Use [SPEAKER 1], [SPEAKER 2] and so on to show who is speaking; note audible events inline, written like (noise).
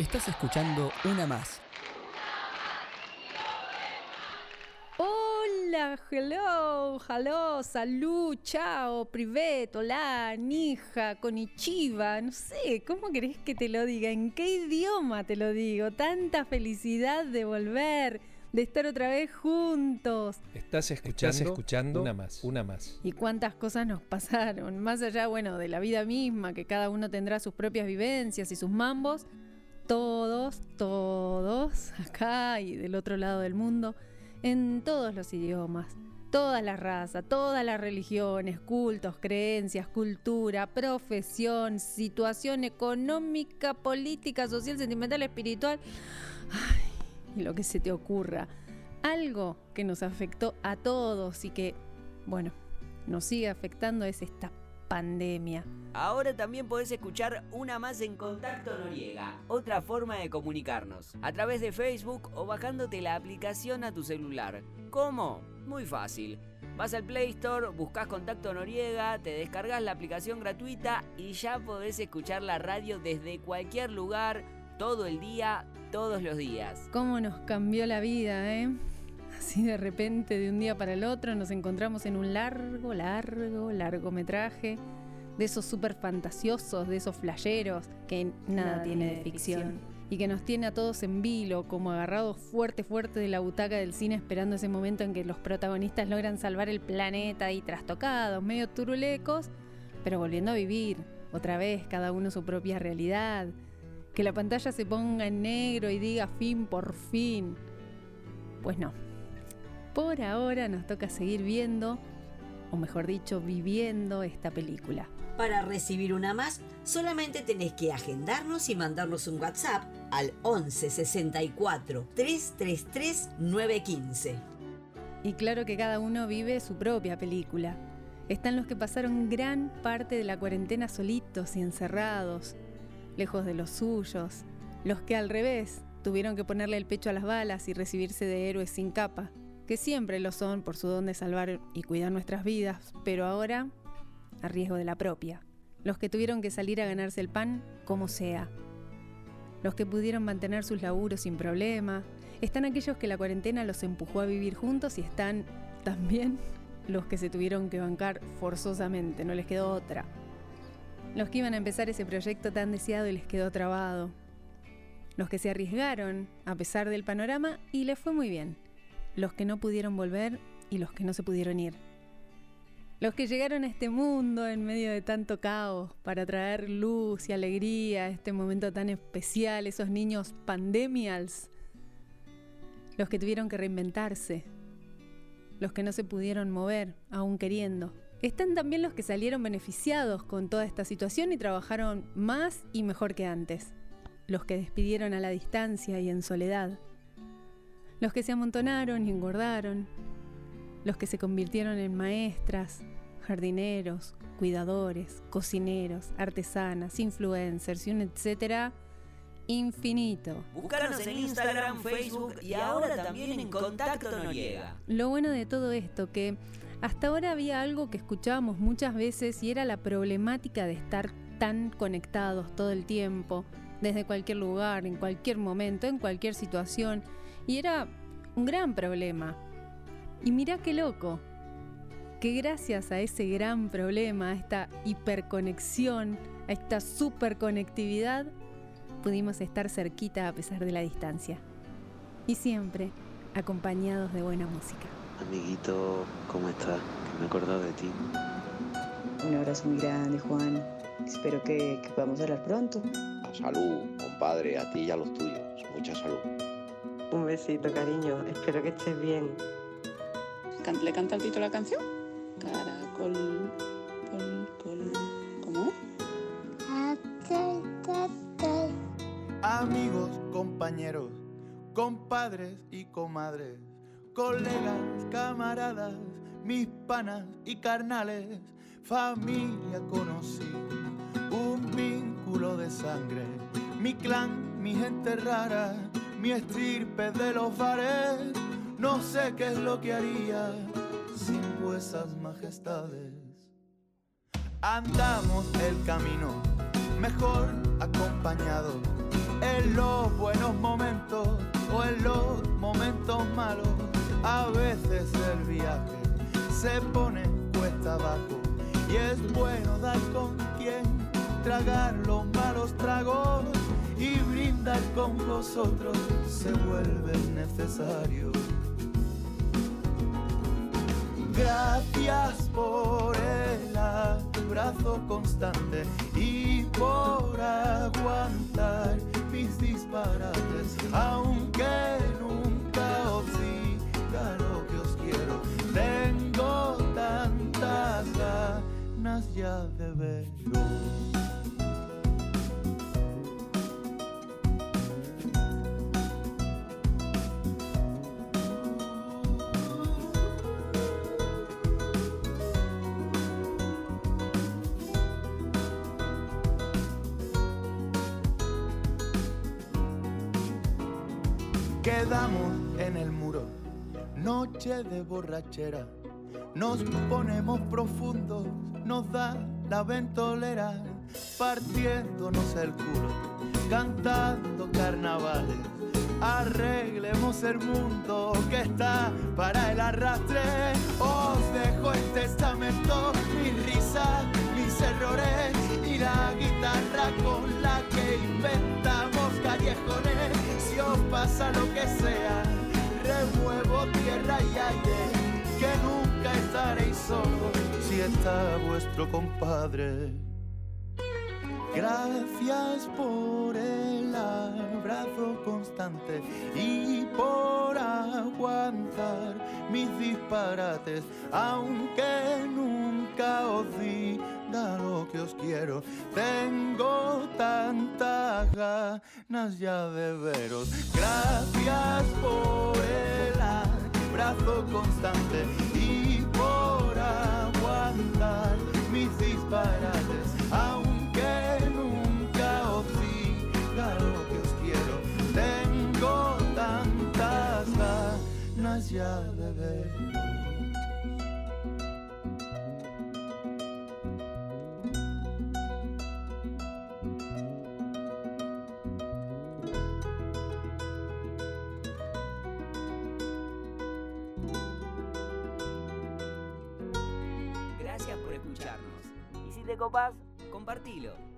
[SPEAKER 1] Estás escuchando Una Más.
[SPEAKER 2] Hola, hello, hello, salud, chao, privet, hola, nija, konichiwa, no sé, ¿cómo querés que te lo diga? ¿En qué idioma te lo digo? Tanta felicidad de volver, de estar otra vez juntos.
[SPEAKER 3] Estás escuchando,
[SPEAKER 4] Estás escuchando
[SPEAKER 3] una más.
[SPEAKER 4] Una más.
[SPEAKER 2] Y cuántas cosas nos pasaron, más allá, bueno, de la vida misma, que cada uno tendrá sus propias vivencias y sus mambos, todos, todos, acá y del otro lado del mundo, en todos los idiomas, todas las razas, todas las religiones, cultos, creencias, cultura, profesión, situación económica, política, social, sentimental, espiritual, ay, y lo que se te ocurra. Algo que nos afectó a todos y que, bueno, nos sigue afectando es esta pandemia.
[SPEAKER 5] Ahora también podés escuchar una más en Contacto Noriega, otra forma de comunicarnos, a través de Facebook o bajándote la aplicación a tu celular. ¿Cómo? Muy fácil. Vas al Play Store, buscas Contacto Noriega, te descargas la aplicación gratuita y ya podés escuchar la radio desde cualquier lugar, todo el día, todos los días.
[SPEAKER 2] ¿Cómo nos cambió la vida, eh? Así de repente, de un día para el otro, nos encontramos en un largo, largo, largometraje de esos súper fantasiosos, de esos flayeros, que nada, tiene de ficción. Y que nos tiene a todos en vilo, como agarrados fuerte, fuerte de la butaca del cine, esperando ese momento en que los protagonistas logran salvar el planeta y trastocados, medio turulecos, pero volviendo a vivir, otra vez, cada uno su propia realidad. Que la pantalla se ponga en negro y diga fin por fin. Pues no. Por ahora nos toca seguir viendo, o mejor dicho, viviendo esta película.
[SPEAKER 6] Para recibir una más, solamente tenés que agendarnos y mandarnos un WhatsApp al 11 64 333 915.
[SPEAKER 2] Y claro que cada uno vive su propia película. Están los que pasaron gran parte de la cuarentena solitos y encerrados, lejos de los suyos, los que al revés tuvieron que ponerle el pecho a las balas y recibirse de héroes sin capa, que siempre lo son por su don de salvar y cuidar nuestras vidas, pero ahora a riesgo de la propia. Los que tuvieron que salir a ganarse el pan como sea. Los que pudieron mantener sus laburos sin problema. Están aquellos que la cuarentena los empujó a vivir juntos y están también (laughs) los que se tuvieron que bancar forzosamente, no les quedó otra. Los que iban a empezar ese proyecto tan deseado y les quedó trabado. Los que se arriesgaron a pesar del panorama y les fue muy bien. Los que no pudieron volver y los que no se pudieron ir. Los que llegaron a este mundo en medio de tanto caos para traer luz y alegría a este momento tan especial, esos niños pandemials. Los que tuvieron que reinventarse. Los que no se pudieron mover, aún queriendo. Están también los que salieron beneficiados con toda esta situación y trabajaron más y mejor que antes. Los que despidieron a la distancia y en soledad. Los que se amontonaron y engordaron. Los que se convirtieron en maestras, jardineros, cuidadores, cocineros, artesanas, influencers y un etcétera infinito.
[SPEAKER 5] Búscanos en Instagram, Facebook y ahora también en Contacto Noriega.
[SPEAKER 2] Lo bueno de todo esto que hasta ahora había algo que escuchábamos muchas veces y era la problemática de estar tan conectados todo el tiempo, desde cualquier lugar, en cualquier momento, en cualquier situación. Y era un gran problema. Y mirá qué loco, que gracias a ese gran problema, a esta hiperconexión, a esta superconectividad, pudimos estar cerquita a pesar de la distancia. Y siempre acompañados de buena música.
[SPEAKER 7] Amiguito, ¿cómo estás? Que me he acordado de ti.
[SPEAKER 8] Un abrazo muy grande, Juan. Espero que, que podamos hablar pronto.
[SPEAKER 9] Salud, compadre, a ti y a los tuyos. Mucha salud.
[SPEAKER 10] Un besito, cariño. Espero que estés bien.
[SPEAKER 11] ¿Le canta el título de la canción? Caracol, col, col, ¿cómo?
[SPEAKER 12] Amigos, compañeros, compadres y comadres, colegas, camaradas, mis panas y carnales, familia conocí, un vínculo de sangre, mi clan, mi gente rara, mi estirpe de los bares, no sé qué es lo que haría sin vuesas majestades. Andamos el camino mejor acompañados en los buenos momentos o en los momentos malos. A veces el viaje se pone cuesta abajo y es bueno dar con quien tragar los malos tragos con vosotros se vuelve necesario. Gracias por el abrazo constante y por aguantar mis disparates, quedamos en el muro, noche de borrachera, nos ponemos profundos, nos da la ventolera, partiéndonos el culo, cantando carnavales. Arreglemos el mundo que está para el arrastre. Os dejo el testamento, mis risas, mis errores y la guitarra con la que inventamos callejones pasa lo que sea, remuevo tierra y aire, que nunca estaréis solos si está vuestro compadre. Gracias por el abrazo constante y por aguantar mis disparates, aunque nunca os diga lo que os quiero. Tengo tantas ganas ya de veros. Gracias por el abrazo constante y por aguantar mis disparates, de.
[SPEAKER 5] Gracias por escucharnos. Y si te copas, compartilo.